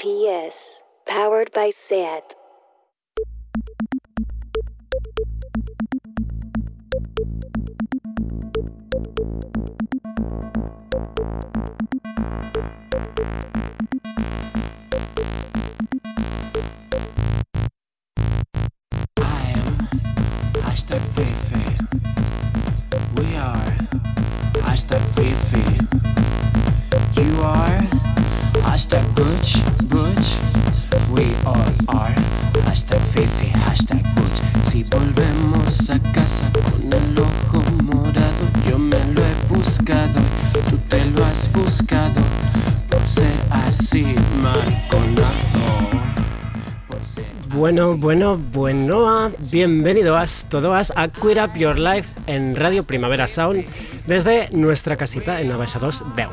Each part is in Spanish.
PS, powered by SAT. I am hashtag Fifi. We are hashtag Fifi. You are hashtag Butch, Butch. We all are hashtag Fifi, hashtag Butch. Si volvemos a casa con el ojo morado, yo me lo he buscado, tú te lo has buscado. Por ser así, mariconazo. Bueno, bueno, bueno, bienvenidos todos a Queer Up Your Life en Radio Primavera Sound desde nuestra casita en 2 Deu.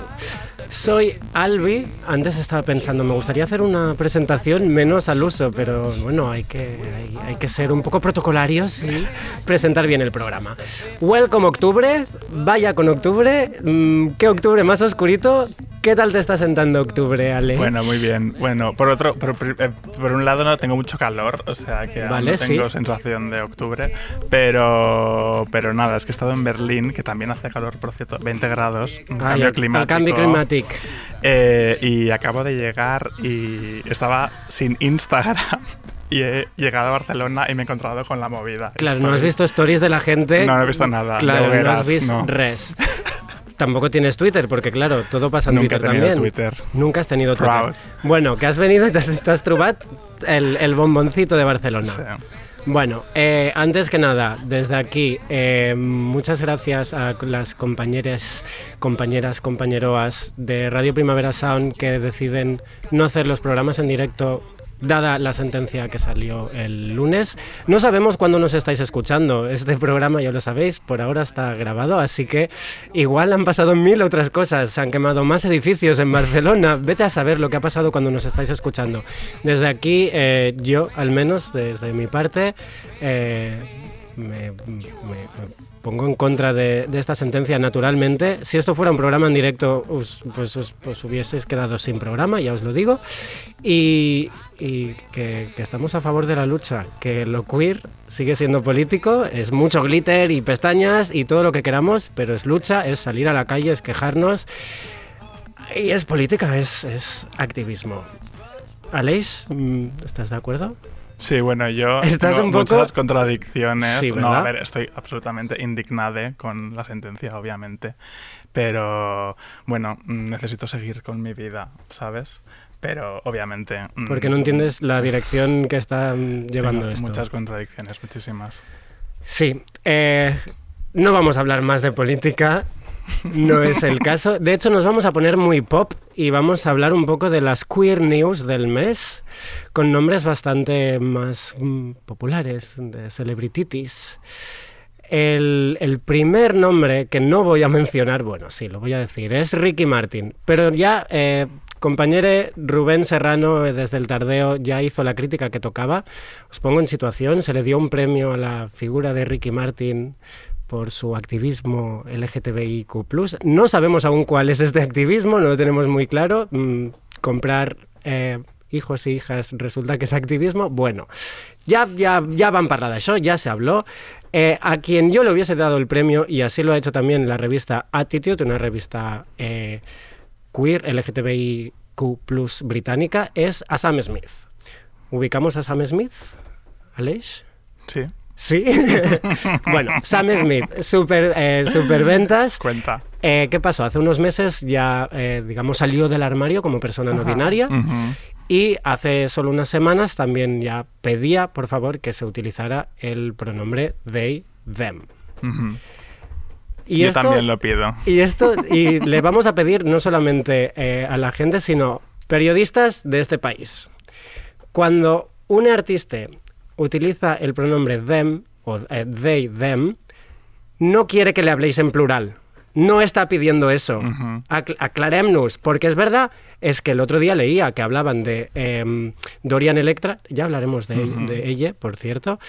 Soy Albi, antes estaba pensando, me gustaría hacer una presentación menos al uso, pero bueno, hay que, hay, que ser un poco protocolarios y presentar bien el programa. Welcome Octubre, vaya con Octubre, mm, ¿qué Octubre más oscurito? ¿Qué tal te está sentando Octubre, Ale? Bueno, muy bien. Bueno, por otro, por, eh, por un lado no tengo mucho calor, o sea que Vale, no tengo sí. sensación de octubre, pero, pero nada, es que he estado en Berlín, que también hace calor, por cierto, 20 grados, un Ah, cambio el- el climático. cambio climático. Eh, y acabo de llegar y estaba sin Instagram y he llegado a Barcelona y me he encontrado con la movida. Claro, no has visto stories de la gente. No, no he visto nada, Claro, no has visto no. res. Tampoco tienes Twitter, porque claro, todo pasa en Nunca he Twitter tenido también. Twitter. Nunca has tenido Twitter. Proud. Bueno, que has venido y te has, te has trobat el, el bomboncito de Barcelona. Sí. Bueno, eh, antes que nada, desde aquí, eh, muchas gracias a las compañeras, compañeras, compañeroas de Radio Primavera Sound que deciden no hacer los programas en directo. Dada la sentencia que salió el lunes, no sabemos cuándo nos estáis escuchando. Este programa, ya lo sabéis, por ahora está grabado, así que igual han pasado mil otras cosas. Se han quemado más edificios en Barcelona. Vete a saber lo que ha pasado cuando nos estáis escuchando. Desde aquí, eh, yo, al menos, desde mi parte, eh, me, me- me pongo en contra de, esta sentencia naturalmente. Si esto fuera un programa en directo, os- pues os pues hubieseis quedado sin programa, ya os lo digo. Y, que estamos a favor de la lucha, que lo queer sigue siendo político, es mucho glitter y pestañas y todo lo que queramos, pero es lucha, es salir a la calle, es quejarnos. Y es política, es, es activismo. Aleix, mm, ¿estás de acuerdo? Sí, bueno, yo Estás tengo un poco- muchas contradicciones. Sí, no, a ver, estoy absolutamente indignada con la sentencia, obviamente. Pero bueno, mm, necesito seguir con mi vida, ¿sabes? Pero obviamente. mm, Porque no entiendes la dirección que está mm, llevando tengo esto. Muchas contradicciones, muchísimas. Sí, eh, no vamos a hablar más de política, no es el caso. De hecho, nos vamos a poner muy pop y vamos a hablar un poco de las queer news del mes, con nombres bastante más mm, populares, de celebrities. El, el primer nombre que no voy a mencionar, bueno, sí, lo voy a decir, es Ricky Martin. Pero ya, eh, compañero Rubén Serrano, eh, desde el Tardeo, ya hizo la crítica que tocaba. Os pongo en situación, se le dio un premio a la figura de Ricky Martin por su activismo LGTBIQ+. No sabemos aún cuál es este activismo, no lo tenemos muy claro. Mm, comprar... eh, hijos y hijas resulta que es activismo, bueno, ya, ya, ya van para d'això, ya se habló. Eh, a quien yo le hubiese dado el premio, y así lo ha hecho también la revista Attitude, una revista eh, queer LGTBIQ británica, es a Sam Smith. ¿Ubicamos a Sam Smith, Aleix? Sí, Sí. bueno, Sam Smith, super, eh, superventas. cuenta. Eh, ¿Qué pasó? Hace unos meses ya, eh, digamos, salió del armario como persona no binaria. Y hace solo unas semanas también ya pedía, por favor, que se utilizara el pronombre they, them. Y Yo esto, también lo pido. Y esto, y le vamos a pedir no solamente eh, a la gente, sino periodistas de este país. Cuando un artista utiliza el pronombre them o eh, they, them, no quiere que le habléis en plural. No está pidiendo eso. Aclarémonos, porque es verdad, es que el otro día leía que hablaban de em, Dorian Electra, ya hablaremos de ella, por cierto,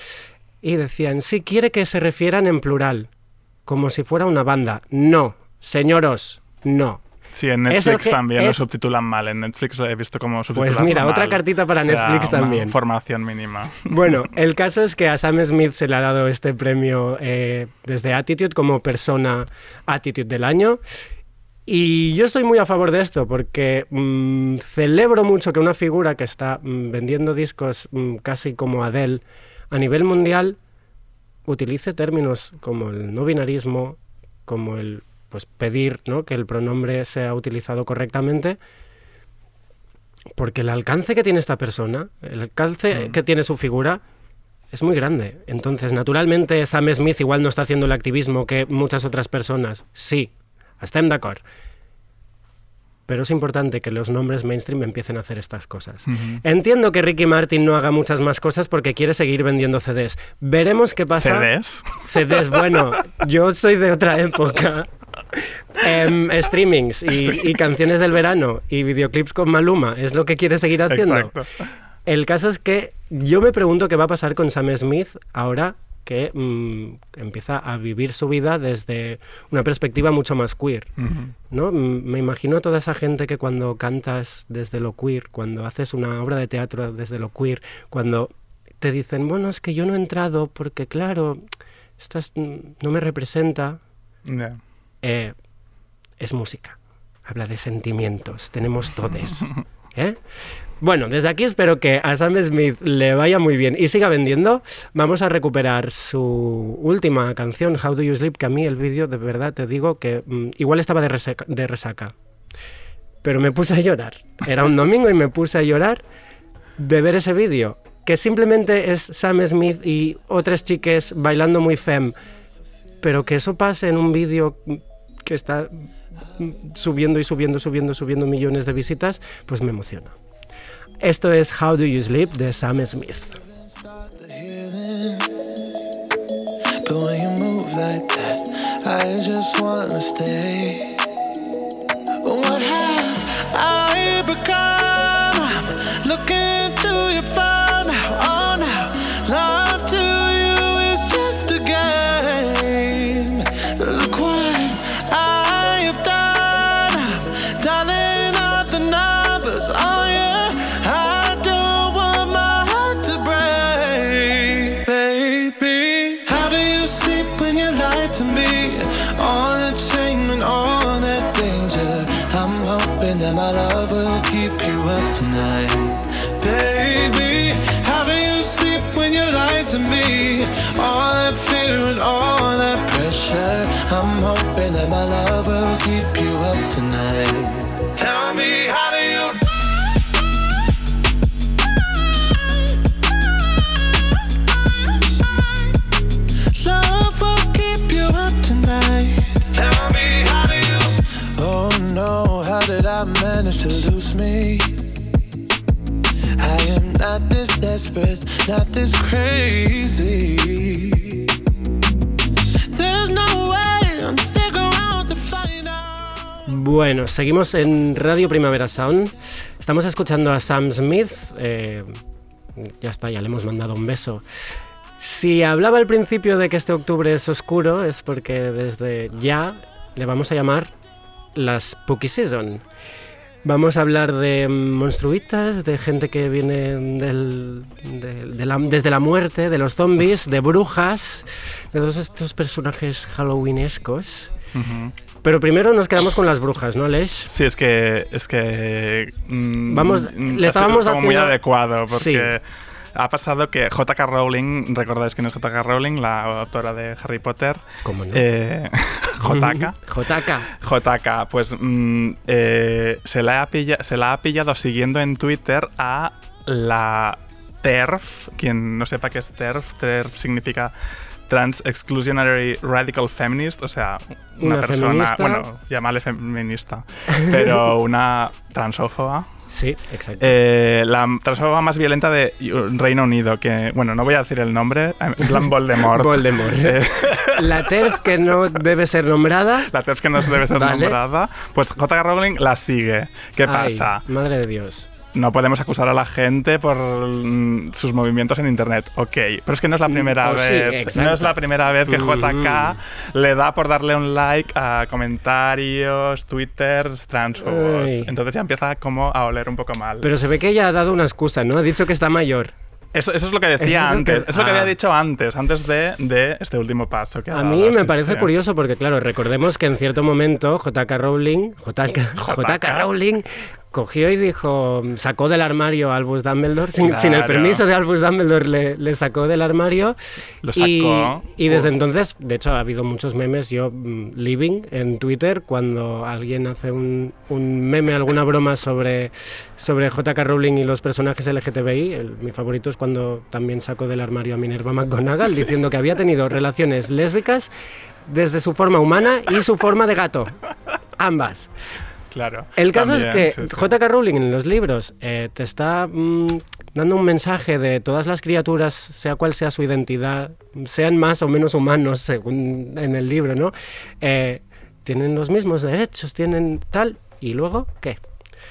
y decían, sí, quiere que se refieran en plural, como si fuera una banda. No, señoros, no. Sí, en Netflix que- también lo subtitulan mal. En Netflix he visto como subtitulan Pues mira, mal. otra cartita para O sea, Netflix también. Formación mínima. Bueno, el caso es que a Sam Smith se le ha dado este premio eh, desde Attitude como persona Attitude del año. Y yo estoy muy a favor de esto porque mm, celebro mucho que una figura que está mm, vendiendo discos mm, casi como Adele a nivel mundial utilice términos como el no binarismo, como el pues pedir ¿no? que el pronombre sea utilizado correctamente, porque el alcance que tiene esta persona, el alcance Mm. que tiene su figura, es muy grande. Entonces, naturalmente, Sam Smith igual no está haciendo el activismo que muchas otras personas. Sí, estem d'acord. Pero es importante que los nombres mainstream empiecen a hacer estas cosas. Entiendo que Ricky Martin no haga muchas más cosas porque quiere seguir vendiendo CDs. Veremos qué pasa. CDs. CDs, bueno, yo soy de otra época. Em, streamings y, y canciones del verano y videoclips con Maluma, es lo que quiere seguir haciendo. Exacto. El caso es que yo me pregunto qué va a pasar con Sam Smith ahora que mm, empieza a vivir su vida desde una perspectiva mucho más queer. ¿no? Me imagino a toda esa gente que cuando cantas desde lo queer, cuando haces una obra de teatro desde lo queer, cuando te dicen, bueno, es que yo no he entrado porque, claro, estás, mm, no me representa. Eh, es música. Habla de sentimientos, tenemos todes. ¿eh? Bueno, desde aquí espero que a Sam Smith le vaya muy bien y siga vendiendo. Vamos a recuperar su última canción, How Do You Sleep, que a mí el vídeo, de verdad, te digo que mm, igual estaba de resaca, de resaca. Pero me puse a llorar. Era un domingo y me puse a llorar de ver ese vídeo, que simplemente es Sam Smith y otras chiques bailando muy fem. Pero que eso pase en un vídeo que está subiendo y subiendo, subiendo, subiendo millones de visitas, pues me emociona. Esto es How Do You Sleep de Sam Smith. I'm hoping that my love will keep you up tonight. Tell me, how do you? Love will keep you up tonight. Tell me, how do you? Oh no, how did I manage to lose me? I am not this desperate, not this crazy. Bueno, seguimos en Radio Primavera Sound. Estamos escuchando a Sam Smith. eh, ya está, ya le hemos mandado un beso. Si hablaba al principio de que este octubre es oscuro, es porque desde ya le vamos a llamar la Spooky Season. Vamos a hablar de monstruitas, de gente que viene del- de- de la- desde la muerte, de los zombies, de brujas, de todos estos personajes halloweenescos. Pero primero nos quedamos con las brujas, ¿no, Lesh? Sí, es que. Es que mm, Vamos, mm, le estábamos como muy adecuado, porque Sí. ha pasado que J.K. Rowling, recordáis quién es J.K. Rowling, la autora de Harry Potter. ¿Cómo no? Eh, J.K. JK. JK, pues mm, eh, se, la ha se la ha pillado siguiendo en Twitter a la TERF. Quien no sepa qué es TERF, TERF significa Trans Exclusionary Radical Feminist, o sea, una, Una persona, feminista. bueno, llámale feminista, pero una transófoba. Sí, exacto. Eh, la transófoba más violenta de Reino Unido, que, bueno, no voy a decir el nombre, plan Voldemort. Voldemort. Eh, La TERF que no debe ser nombrada. la TERF que no debe ser Vale. nombrada, pues J.K. Rowling la sigue. ¿Qué Ay, pasa? madre de Dios. No podemos acusar a la gente por mm, sus movimientos en internet. Ok, pero es que no es la primera oh, sí, vez. no es la primera vez que Mm. JK le da por darle un like a comentarios, twitters, transfobos. Entonces ya empieza como a oler un poco mal. Pero se ve que ella ha dado una excusa, ¿no? Ha dicho que está mayor. Eso, eso es lo que decía Eso es lo que- antes. es lo que Ah. había dicho antes, antes de, de este último paso. Que ha A dado, mí me sí, parece sí. curioso porque, claro, recordemos que en cierto momento JK Rowling, JK, JK Rowling cogió y dijo, sacó del armario a Albus Dumbledore, sin, sin el Claro. permiso de Albus Dumbledore le, le sacó del armario. Lo y, sacó. y desde Uh. entonces, de hecho, ha habido muchos memes, yo mm, living en Twitter, cuando alguien hace un, un meme, alguna broma sobre, sobre JK Rowling y los personajes LGTBI, el- mi favorito es cuando también sacó del armario a Minerva McGonagall diciendo que había tenido relaciones lésbicas desde su forma humana y su forma de gato. Ambas. Claro. El caso es que sí, sí. JK Rowling en los libros eh, te está mm, dando un mensaje de todas las criaturas, sea cual sea su identidad, sean más o menos humanos según en el libro, ¿no? Eh, tienen los mismos derechos, tienen tal, y luego, ¿qué?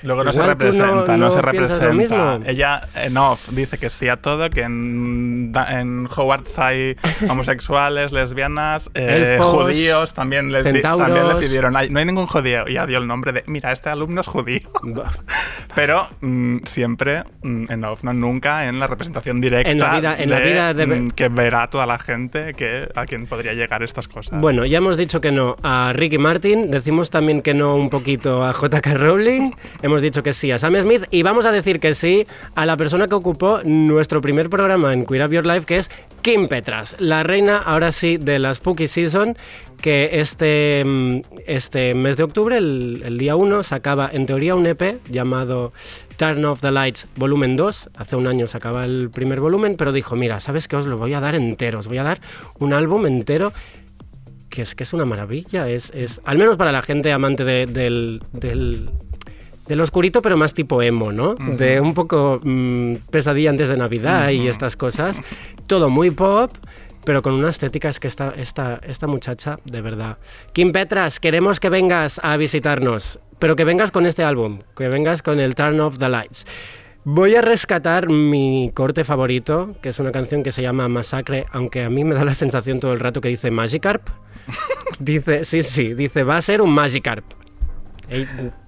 Luego no se Igual representa, no, no se lo representa. mismo. Ella en off dice que sí a todo, que en, en Hogwarts hay homosexuales, lesbianas, eh, Elfos, judíos, también centauros. también le pidieron, "Ay, no hay ningún judío, y ya dio el nombre de, mira, este alumno es judío. Pero mm, siempre mm, en off, no nunca en la representación directa En la vida- en la de, vida de- mm, que verá toda la gente que a quien podría llegar estas cosas. Bueno, ya hemos dicho que no a Ricky Martin, decimos también que no un poquito a JK Rowling, hemos dicho que sí a Sam Smith y vamos a decir que sí a la persona que ocupó nuestro primer programa en Queer Up Your Life, que es Kim Petras, la reina ahora sí de la Spooky Season, que este, mm, este mes de octubre, el, el día 1, sacaba en teoría un EP llamado Turn Off the Lights Volumen 2. Hace un año sacaba el primer volumen, pero dijo, mira, ¿sabes qué? Os lo voy a dar entero, os voy a dar un álbum entero que es que es una maravilla. Es, es al menos para la gente amante de- del, del, del oscurito, pero más tipo emo, ¿no? De un poco mm, pesadilla antes de Navidad y estas cosas. Todo muy pop. Pero con una estética es que esta, esta, esta muchacha, de verdad. Kim Petras, queremos que vengas a visitarnos, pero que vengas con este álbum, que vengas con el Turn Off the Lights. Voy a rescatar mi corte favorito, que es una canción que se llama Masacre, aunque a mí me da la sensación todo el rato que dice Magikarp. Dice, sí, sí, dice, va a ser un Magikarp.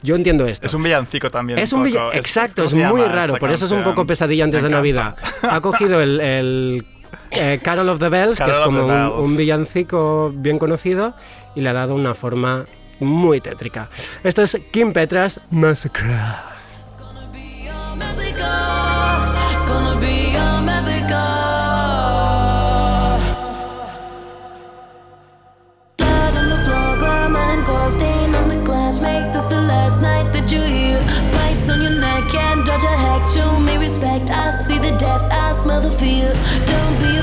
Yo entiendo esto. es un villancico también. Es un poco. villa- Exacto, ¿cómo es muy raro. Por eso es un poco pesadilla antes de. Navidad. Ha cogido el, el, eh, Carol of the Bells, que Carol es of como un, un villancico bien conocido, y le ha dado una forma muy tétrica. Esto es Kim Petras Massacre. Gonna be a massacre. I smell the fear. Don't be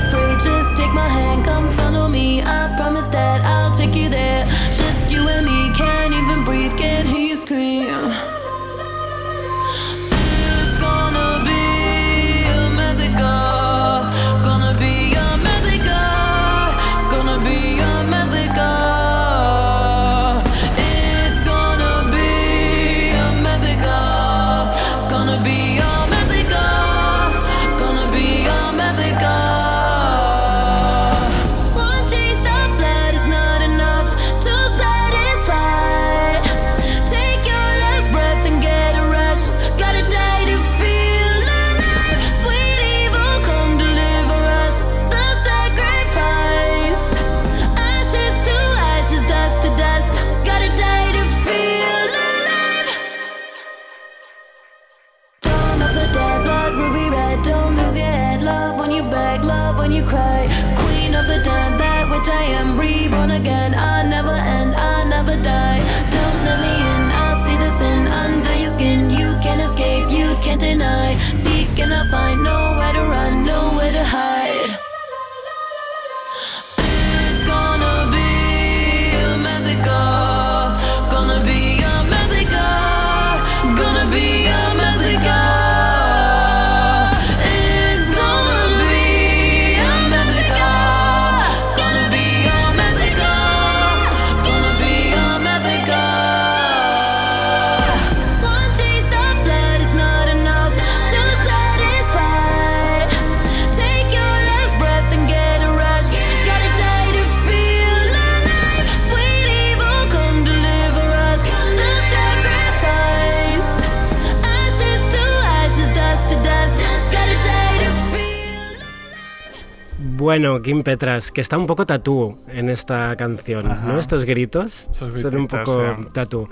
Bueno, Kim Petras, que está un poco tatú en esta canción, Ajá. ¿no? Estos gritos son un poco tatú.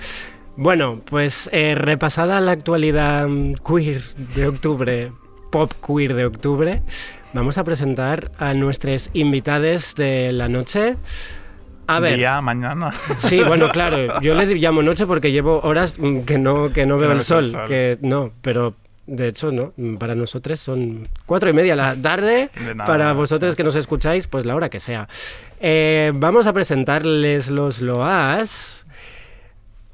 Bueno, pues eh, repasada la actualidad queer de octubre, pop queer de octubre, vamos a presentar a nuestras invitadas de la noche. A ver, Día, mañana. Sí, bueno, claro. Yo le llamo noche porque llevo horas mm, que no, que no veo el ves el sol. sol. Que no, pero de hecho no. Para nosotros son cuatro y media de la tarde. De nada, para vosotros que nos escucháis, pues la hora que sea. Eh, vamos a presentarles los loas.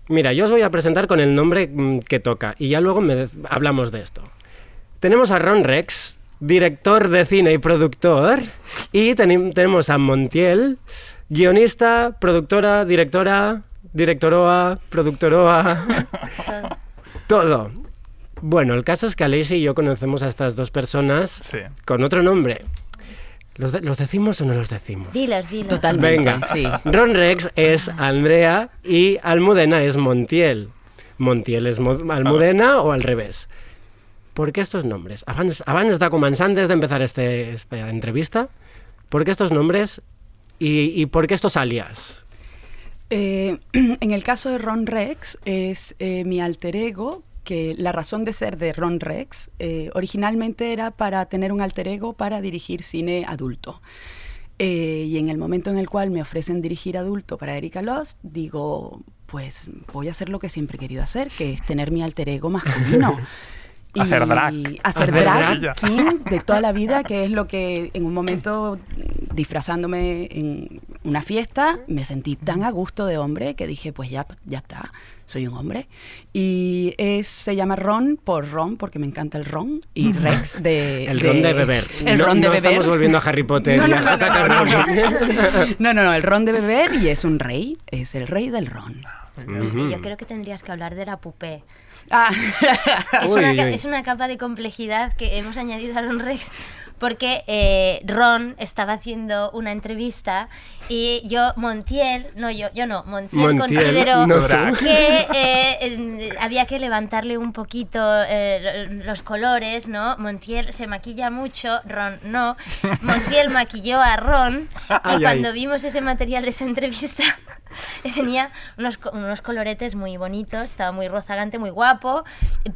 Mira, yo os voy a presentar con el nombre mm, que toca y ya luego me hablamos de esto. Tenemos a Ron Rex, director de cine y productor, y tenemos a Montiel, guionista, productora, directora, directoroa, productoroa, todo. Bueno, el caso es que Alexi y yo conocemos a estas dos personas Sí. con otro nombre. ¿Los, de- los decimos o no los decimos? Dilos, dilos. Totalmente. Venga, sí. Ron Rex es Andrea y Almudena es Montiel. Montiel es Mo- Almudena o al revés. ¿Por qué estos nombres? Abans, abans de començar, antes de empezar este, esta entrevista, ¿por qué estos nombres y, y por qué estos alias? Eh, en el caso de Ron Rex, es eh, mi alter ego, que la razón de ser de Ron Rex eh, originalmente era para tener un alter ego para dirigir cine adulto. Eh, y en el momento en el cual me ofrecen dirigir adulto para Erika Lost, digo, pues voy a hacer lo que siempre he querido hacer, que es tener mi alter ego masculino. Hacer drag. Hacer drag king de toda la vida, que es lo que en un momento disfrazándome en una fiesta me sentí tan a gusto de hombre que dije, pues ya, ya está, soy un hombre. Y es, se llama Ron por Ron, porque me encanta el ron, y Rex de... El ron de beber. El no, ron de no beber. estamos volviendo a Harry Potter No, y no, a no, no, no, no. Rowling. No, no, no, el ron de beber y es un rey, es el rey del ron. Y Yo creo que tendrías que hablar de la pupé. Ah, Es, una, es una capa de complejidad que hemos añadido a Ron Rex porque eh, Ron estaba haciendo una entrevista y yo, Montiel, no yo, yo no, Montiel, Montiel, consideró no que eh, eh, había que levantarle un poquito eh, lo- los colores, ¿no? Montiel se maquilla mucho, Ron no. Montiel maquilló a Ron y Ay, cuando ay. vimos ese material de esa entrevista tenía unos, unos coloretes muy bonitos, estaba muy rozagante, muy guapo,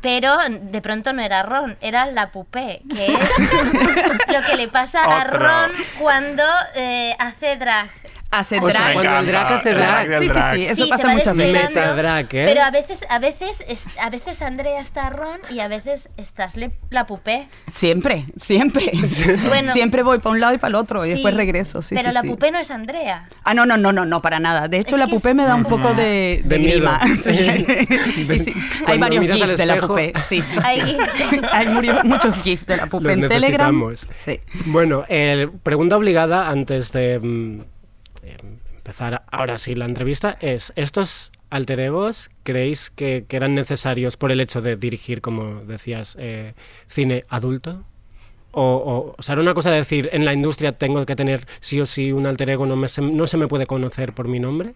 pero de pronto no era Ron, era la pupé, que es lo que le pasa a. Ron cuando eh, hace drag. Hace O sea, drag. cuando el drag hace drag. Sí, sí, drag. sí, eso sí, pasa muchas veces. ¿eh? Pero a veces, a veces, es- a veces Andrea está Ron y a veces estás le- la pupé. Siempre, siempre. Bueno. siempre voy para un lado y para el otro y Sí, después regreso. Sí, pero sí, la sí. pupé no es Andrea. Ah, no, no, no, no, no, para nada. De hecho, Es la pupé me da un Mm. poco de, De miedo. Y sí, Hay varios GIFs de la pupé. Sí, sí. Hay- Hay muchos GIFs de la pupé Los en Telegram. necesitamos. Sí. Bueno, pregunta obligada antes de, mm, de empezar ahora sí la entrevista es, ¿estos alter egos creéis que, que eran necesarios por el hecho de dirigir, como decías, eh, cine adulto? O, o, o sea, era una cosa de decir, en la industria tengo que tener sí o sí un alter ego, no, me se, no se me puede conocer por mi nombre.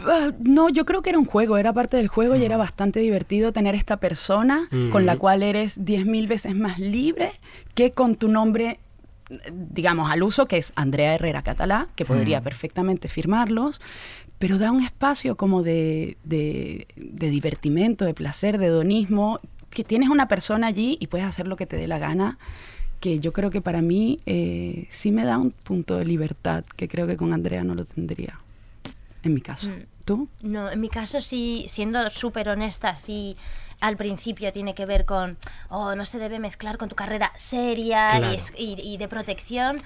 Ah, No, yo creo que era un juego, era parte del juego y era bastante divertido tener esta persona con la Ujú. cual eres 10.000 veces más libre que con tu nombre, digamos, al uso, que es Andrea Herrera Catalá, que podría perfectamente firmarlos, pero da un espacio como de, de, de divertimento, de placer, de hedonismo, que tienes una persona allí y puedes hacer lo que te dé la gana que yo creo que para mí eh, sí me da un punto de libertad que creo que con Andrea no lo tendría, en mi caso. Mm. ¿Tú? No, en mi caso sí, siendo súper honesta, sí al principio tiene que ver con, oh, no se debe mezclar con tu carrera seria y Claro. es- y, y de protección,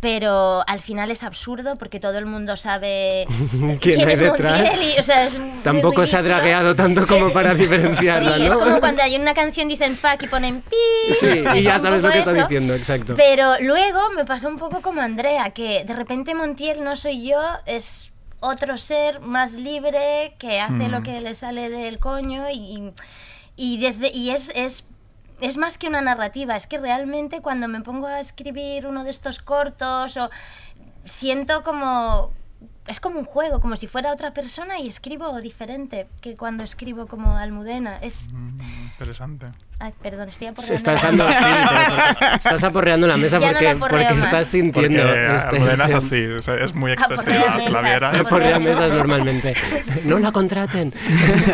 pero al final es absurdo porque todo el mundo sabe ¿Quién hay es detrás? Montiel y, o sea, es muy Tampoco se ha dragueado tanto como para diferenciarla, Sí, ¿no? es como cuando hay una canción dicen fuck y ponen pi. Sí, y ya sabes lo que está diciendo, exacto. Pero luego me pasó un poco como Andrea, que de repente Montiel no soy yo, es otro ser más libre que hace Hmm. lo que le sale del coño y, y desde y es, es es más que una narrativa, es que realmente cuando me pongo a escribir uno de estos cortos o siento como es como un juego, como si fuera otra persona y escribo diferente que cuando escribo como Almudena. Es, Mm, Interesante. ay, perdón, estoy aporreando. estás dando sí, pero porque estás aporreando la mesa Ya no porque, la aporreo porque estás sintiendo Porque este Almudena es así, o sea, es muy expresiva. Si la mesas, vieras. aporrea mesas normalmente. No la contraten.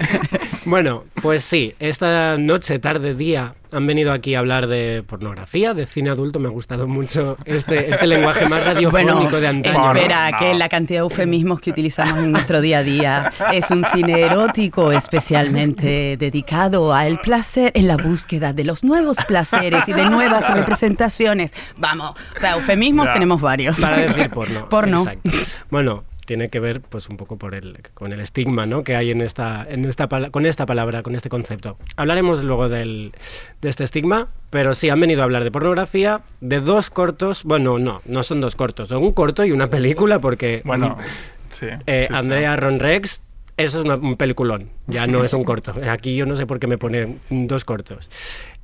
bueno, pues sí, esta noche, tarde, día han venido aquí a hablar de pornografía, de cine adulto. Me ha gustado mucho este, este lenguaje más radiofónico Bueno, de antaño. espera, No. que la cantidad de eufemismos que utilizamos en nuestro día a día es un cine erótico especialmente dedicado al placer, en la búsqueda de los nuevos placeres y de nuevas representaciones. Vamos, o sea, eufemismos Ya. tenemos varios. Para decir porno. Porno. Exacto. Bueno, tiene que ver pues un poco por el, con el estigma ¿no? que hay en esta, en esta, con esta palabra, con este concepto. Hablaremos luego del, de este estigma, pero sí, han venido a hablar de pornografía, de dos cortos, bueno, no, no son dos cortos, son un corto y una película porque Bueno, mm, sí. eh, sí, sí. Andrea Ron Rex, eso es una- un peliculón, ya no es un corto. Aquí yo no sé por qué me pone dos cortos.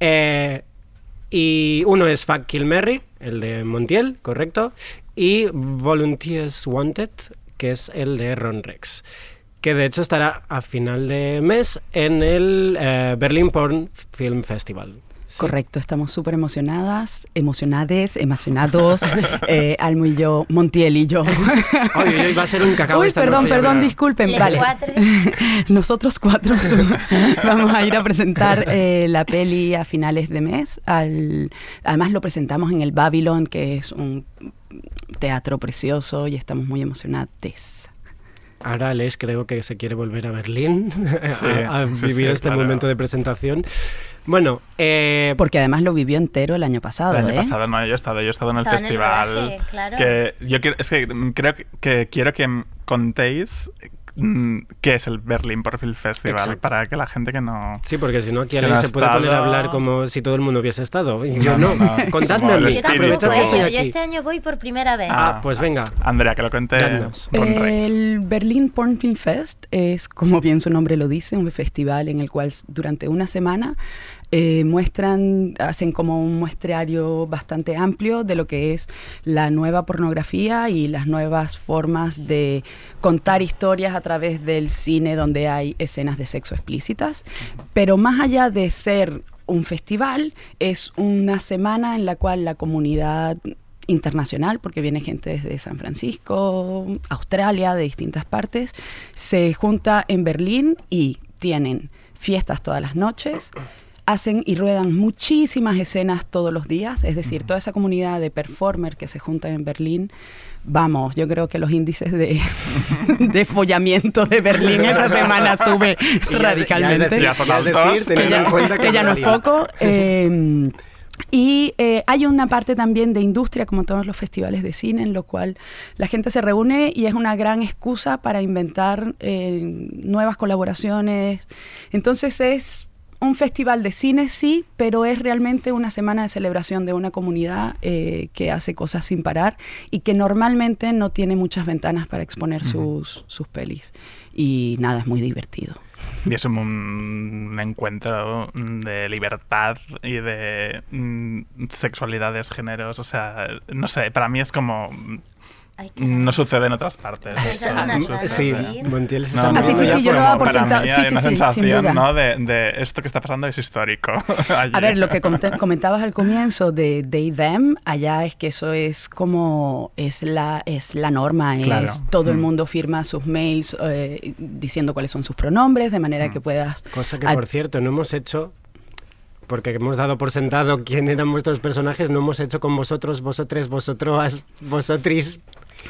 Eh, y uno es Fuck Kill Mary, el de Montiel, correcto, y Volunteers Wanted, que es el de Ron Rex, que de hecho estará a final de mes en el eh, Berlin Porn Film Festival. Sí. Correcto, estamos súper emocionadas, emocionades, emocionados, eh, Almo y yo, Montiel y yo. Oye, hoy va a ser un cacao Uy, esta perdón, noche, perdón, disculpen. Vale. cuatre. Nosotros cuatro vamos a ir a presentar eh, la peli a finales de mes. Al, además lo presentamos en el Babylon, que es un teatro precioso y estamos muy emocionados. Ahora Les creo que se quiere volver a Berlín a, a sí, vivir sí, este claro. momento de presentación. Bueno, eh, Porque además lo vivió entero el año pasado. El año ¿eh? pasado no, yo he estado, yo he estado en el Estaba en el festival. rodaje, claro. Que yo quiero, es que creo que, que quiero que contéis mm, qué es el Berlin Profile Festival Exacto. para que la gente que no. sí, porque si no, aquí alguien no se puede poner a estado. hablar como si todo el mundo hubiese estado. Y Yo No, no. no, no. Contadme a el mí. Yo espíritu. tampoco, ¿eh? estoy Yo, aquí. yo este año voy por primera vez. Ah, Ah. pues venga. Andrea, que lo cuente. El Berlin Porn Film Fest es, como bien su nombre lo dice, un festival en el cual durante una semana eh, muestran, hacen como un muestreario bastante amplio de lo que es la nueva pornografía y las nuevas formas de contar historias a través del cine donde hay escenas de sexo explícitas. Pero más allá de ser un festival, es una semana en la cual la comunidad internacional, porque viene gente desde San Francisco, Australia, de distintas partes, se junta en Berlín y tienen fiestas todas las noches, hacen y ruedan muchísimas escenas todos los días, es decir, toda esa comunidad de performers que se junta en Berlín, vamos, yo creo que los índices de, de follamiento de Berlín esa semana sube Y ya radicalmente Ya decir, Ya que teniendo ya, en cuenta que ya no es poco. eh, y eh, hay una parte también de industria, como todos los festivales de cine, en lo cual la gente se reúne y es una gran excusa para inventar eh, nuevas colaboraciones. Entonces es un festival de cine, sí, pero es realmente una semana de celebración de una comunidad eh, que hace cosas sin parar y que normalmente no tiene muchas ventanas para exponer sus, sus pelis. Y nada, es muy divertido. Y es un, encuentro de libertad y de mm, sexualidades, géneros. O sea, no sé, para mí es como. Ay, qué No sucede en otras partes. Ganas Sí. Montiel se está no, Ah, sí, sí, sí, yo lo daba por sentado. Sí, hay sí, una sí, sensación. ¿no? De, de esto que está pasando es histórico. allí. A ver, lo que comentabas al comienzo de they them, allá es que eso es como es la es la norma, Claro. es todo el Mm. mundo firma sus mails eh, diciendo cuáles son sus pronombres de manera Mm. que puedas Cosa que, por cierto, no hemos hecho, porque hemos dado por sentado quién eran vuestros personajes, no hemos hecho con vosotros, vosotres, vosotros, vosotris.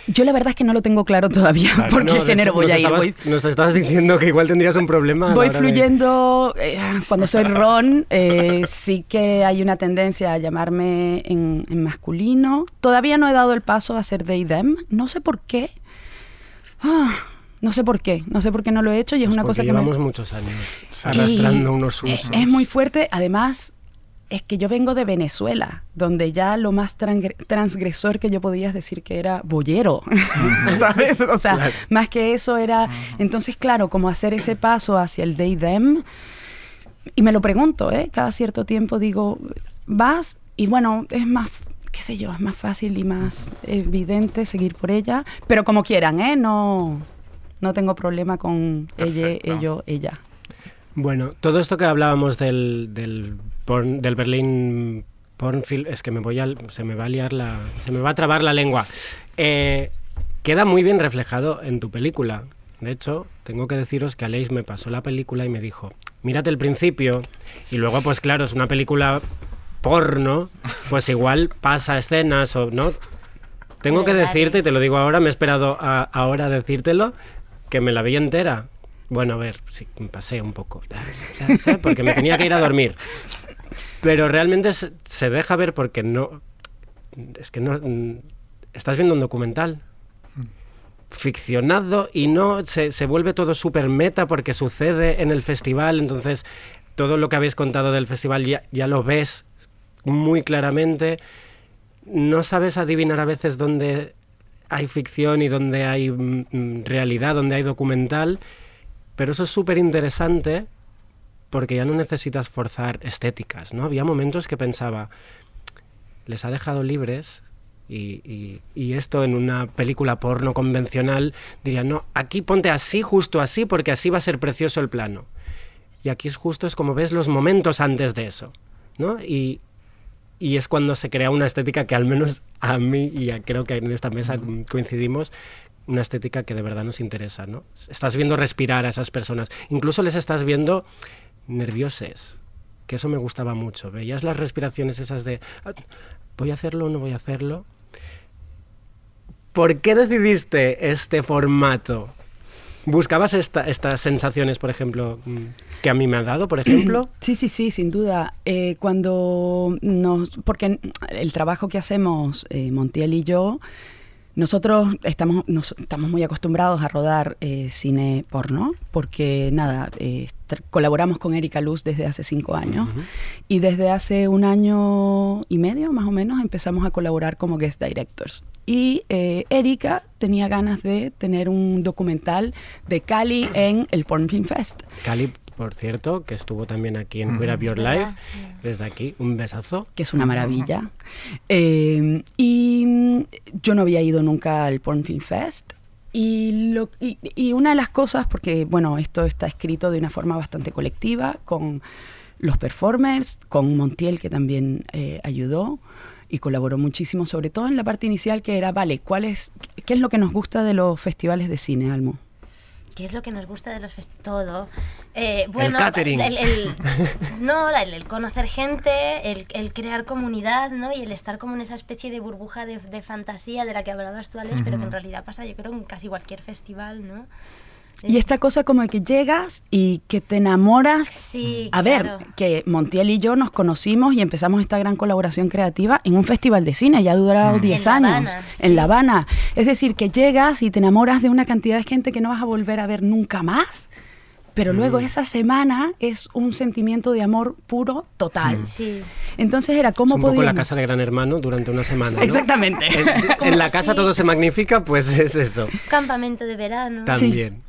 Yo la verdad es que no lo tengo claro todavía Claro, por No, género hecho, voy a ir. estabas- Voy, Nos estabas diciendo que igual tendrías un problema. voy de- fluyendo, eh, cuando soy Ron, eh, sí que hay una tendencia a llamarme en, en masculino. Todavía no he dado el paso a ser they them, no sé por qué. Ah, no sé por qué, no sé por qué no lo he hecho y es Pues una porque cosa que me... llevamos muchos años arrastrando Y unos es- usos. Es muy fuerte, además es que yo vengo de Venezuela, donde ya lo más transgresor que yo podía decir que era boyero, ¿sabes? O sea, Claro. más que eso era... Entonces, claro, como hacer ese paso hacia el they, them, y me lo pregunto, ¿eh? Cada cierto tiempo digo, vas y bueno, es más... qué sé yo, es más fácil y más evidente seguir por ella. Pero como quieran, ¿eh? No, no tengo problema con ella, ello, ella. Bueno, todo esto que hablábamos del, del, porn- del Berlín Porn Film, es que me voy a, se me va a liar la, se me va a trabar la lengua. Eh, queda muy bien reflejado en tu película. De hecho, tengo que deciros que Aleix me pasó la película y me dijo, mírate el principio y luego, pues claro, es una película porno, pues igual pasa escenas o no. Tengo que decirte, y te lo digo ahora, me he esperado a- ahora decírtelo, que me la vi entera. Bueno, a ver, sí, me pasé un poco, porque me tenía que ir a dormir. Pero realmente se, deja ver porque no... Es que no... mm, Estás viendo un documental ficcionado y no se, se vuelve todo súper meta porque sucede en el festival, entonces todo lo que habéis contado del festival ya, ya lo ves muy claramente. No sabes adivinar a veces dónde hay ficción y dónde hay mm, mm, realidad, dónde hay documental, pero eso es súper interesante porque ya no necesitas forzar estéticas, ¿no? Había momentos que pensaba, les ha dejado libres y, y- y esto en una película porno convencional diría, no, aquí ponte así, justo así, porque así va a ser precioso el plano. Y aquí es justo, es como ves los momentos antes de eso, ¿no? Y, y es cuando se crea una estética que al menos a mí y a- creo que en esta mesa coincidimos, una estética que de verdad nos interesa, ¿no? Estás viendo respirar a esas personas, incluso les estás viendo nervioses, que eso me gustaba mucho. Veías las respiraciones esas de, "Ah, ¿voy a hacerlo o no voy a hacerlo? ¿Por qué decidiste este formato? ¿Buscabas esta- estas sensaciones, por ejemplo, que a mí me ha dado, por ejemplo? Sí, sí, sí, sin duda. Eh, cuando nos. Porque el trabajo que hacemos eh, Montiel y yo, nosotros estamos, nos- estamos muy acostumbrados a rodar eh, cine porno, porque nada, eh, colaboramos con Erika Luz desde hace cinco años. Ujú. Y desde hace un año y medio, más o menos, empezamos a colaborar como guest directors. Y eh, Erika tenía ganas de tener un documental de Cali en el Porn Film Fest. Cali, por cierto, que estuvo también aquí en. Queer Up Your ¿Verdad? Life, desde aquí, un besazo. que es una maravilla. Eh, y mm, yo no había ido nunca al Porn Film Fest. Y, lo- y, y una de las cosas, porque bueno, esto está escrito de una forma bastante colectiva, con los performers, con Montiel, que también eh, ayudó y colaboró muchísimo, sobre todo en la parte inicial, que era, vale, ¿cuál es, ¿qué es lo que nos gusta de los festivales de cine, Almo? ¿Qué es lo que nos gusta de los fest Todo. Eh, bueno, catering. el- el- no, la- el, el conocer gente, el, el crear comunidad, ¿no? Y el estar como en esa especie de burbuja de, de fantasía de la que hablabas tú, Alex, pero que en realidad pasa, yo creo, en casi cualquier festival, ¿no? Y esta cosa como de que llegas y que te enamoras Sí, A claro. ver, que Montiel y yo nos conocimos y empezamos esta gran colaboración creativa en un festival de cine, ya ha durado Mm. 10 En La años, Habana, en sí. La Habana. Es decir, que llegas y te enamoras de una cantidad de gente que no vas a volver a ver nunca más, pero luego Mm. esa semana es un sentimiento de amor puro total. Sí. Entonces era Es cómo un poco la casa de Gran Hermano durante una semana. ¿no? Exactamente. En, en la casa Sí. todo se magnifica, pues es eso. Campamento de verano. También.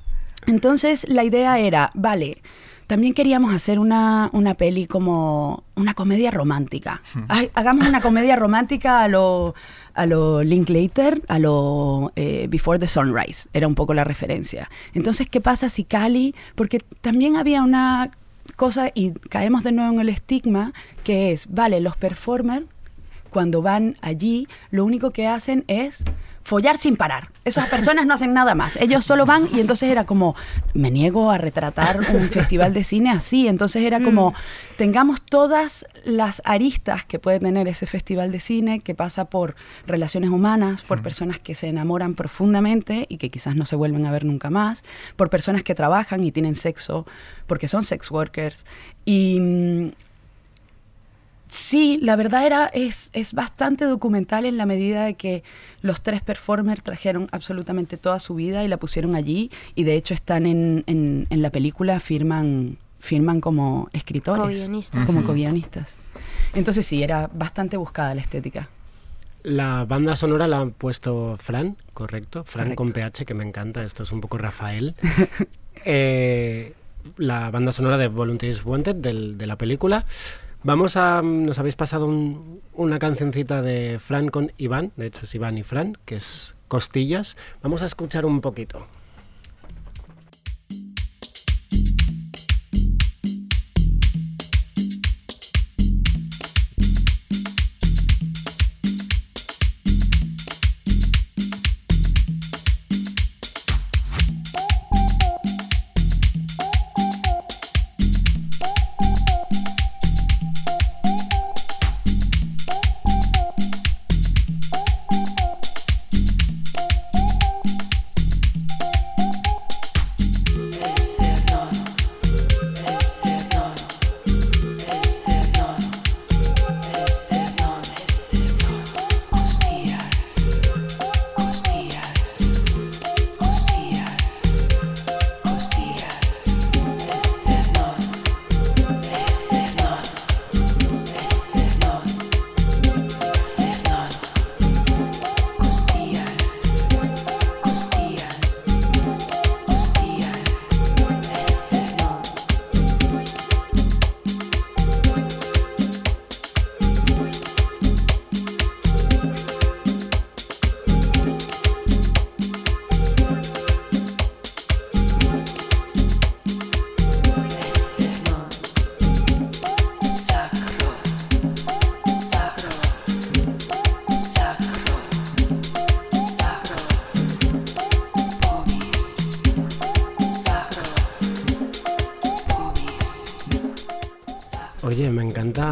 Entonces la idea era, vale, también queríamos hacer una, una peli como una comedia romántica. Ay, hagamos una comedia romántica a lo, a lo Linklater, a lo eh, Before the Sunrise, era un poco la referencia. Entonces, ¿qué pasa si Cali? Porque también había una cosa, y caemos de nuevo en el estigma, que es, vale, los performers cuando van allí, lo único que hacen es follar sin parar. Esas personas no hacen nada más. Ellos solo van y entonces era como, me niego a retratar un festival de cine así. Entonces era como, tengamos todas las aristas que puede tener ese festival de cine, que pasa por relaciones humanas, por personas que se enamoran profundamente y que quizás no se vuelven a ver nunca más, por personas que trabajan y tienen sexo porque son sex workers. Y mm, Sí, la verdad era, es, es bastante documental en la medida de que los tres performers trajeron absolutamente toda su vida y la pusieron allí y de hecho están en, en, en la película, firman, firman como escritores, Co-guionistas. como co-guionistas. Entonces sí, era bastante buscada la estética. La banda sonora la ha puesto Fran, correcto. Fran Correcto. con PH, que me encanta. Esto es un poco Rafael. Eh, la banda sonora de Volunteers Wanted del- de la película. Vamos a. Nos habéis pasado un- una cancioncita de Fran con Iván, de hecho es Iván y Fran, que es Costillas. Vamos a escuchar un poquito.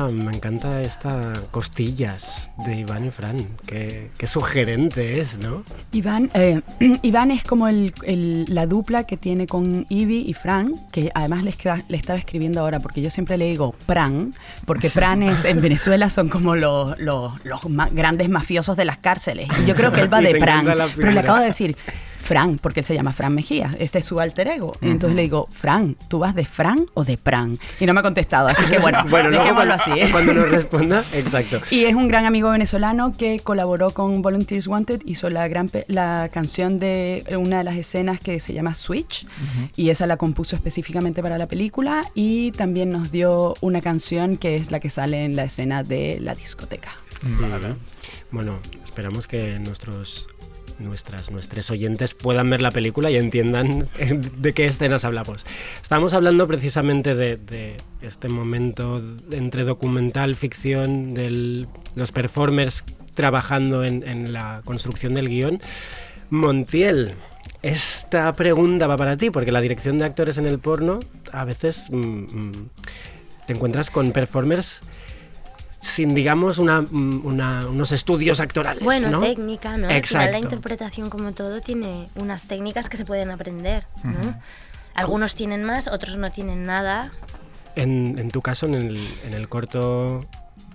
Encanta, me encanta esta costillas de Iván y Fran. Qué, qué sugerente es, ¿no? Iván, eh, Iván es como el- el- la dupla que tiene con Ivy y Fran, que además le, queda- le estaba escribiendo ahora, porque yo siempre le digo Pran, porque Pran es, en Venezuela son como los, los, los ma- grandes mafiosos de las cárceles. Y yo creo que él va de Pran, pero le acabo de decir Fran, porque él se llama Fran Mejía, este es su alter ego. Y entonces le digo, Fran, ¿tú vas de Fran o de Pran? Y no me ha contestado, así que bueno, Bueno, dejémoslo así. cuando nos responda, exacto. Y es un gran amigo venezolano que colaboró con Volunteers Wanted, hizo la, gran la canción de una de las escenas que se llama Switch, y esa la compuso específicamente para la película, y también nos dio una canción que es la que sale en la escena de la discoteca. Vale. Bueno, esperamos que nuestros nuestras nuestros oyentes puedan ver la película y entiendan eh, de qué escenas hablamos. Estamos hablando precisamente de, este momento entre documental, ficción, de los performers trabajando en, en la construcción del guion. Montiel, esta pregunta va para ti, porque la dirección de actores en el porno a veces mm, mm, te encuentras con performers sin, digamos, una, mm, una- unos estudios actorales. Bueno, ¿no? técnica, ¿no? Al final Exacto. la interpretación, como todo, tiene unas técnicas que se pueden aprender, ¿no? Algunos tienen más, otros no tienen nada. En, en tu caso, en el, en el corto,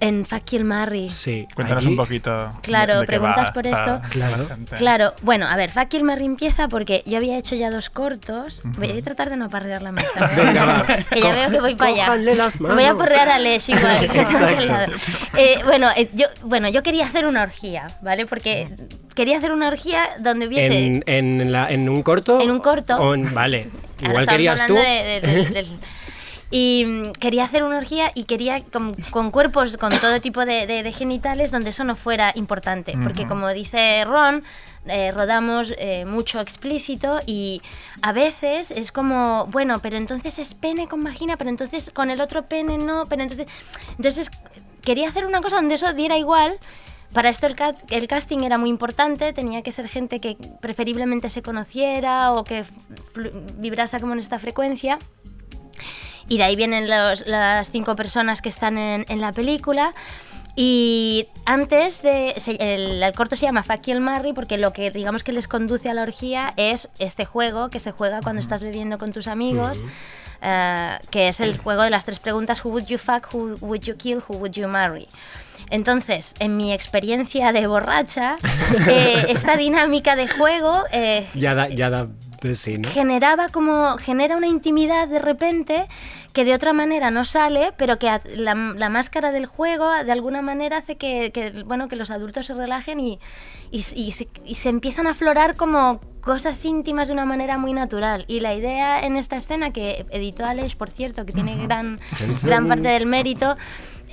En Fuck Kill Marry. sí. Cuéntanos allí- un poquito. Claro, de- de qué preguntas va por esto. Claro. Claro, bueno, a ver, Fuck Kill Marry empieza porque yo había hecho ya dos cortos. Voy a tratar de no parrear la mesa. ¿eh? Venga, que ya veo que voy para allá. Cójanle las manos. Voy a porrear a Lesh igual. Eh, bueno, eh, yo, bueno, yo quería hacer una orgía, ¿vale? Porque quería hacer una orgía donde hubiese... En, en, la- en un corto. En un corto. o en- vale. Igual querías tú. de- de- y mm, quería hacer una orgía y quería con, con cuerpos con todo tipo de, de- de genitales donde eso no fuera importante. Porque como dice Ron, eh, rodamos eh, mucho explícito y a veces es como, bueno, pero entonces es pene con vagina, pero entonces con el otro pene no, pero entonces... Entonces quería hacer una cosa donde eso diera igual. Para esto el, el casting era muy importante, tenía que ser gente que preferiblemente se conociera o que vibrase como en esta frecuencia. Y de ahí vienen los- las cinco personas que están en, en la película. Y antes de. se- el, el corto se llama Fuck Kill Marry porque lo que digamos que les conduce a la orgía es este juego que se juega cuando estás bebiendo con tus amigos. eh, que es el juego de las tres preguntas: Who would you fuck? Who would you kill? Who would you marry? Entonces, en mi experiencia de borracha, eh, esta dinámica de juego eh, Ya da, ya da sí, ¿no? generaba como genera una intimidad de repente que de otra manera no sale pero que la, la máscara del juego de alguna manera hace que, que, bueno que los adultos se relajen y, y, se, y se empiezan a aflorar como cosas íntimas de una manera muy natural. Y la idea en esta escena que editó Aleix por cierto que tiene gran gran parte del mérito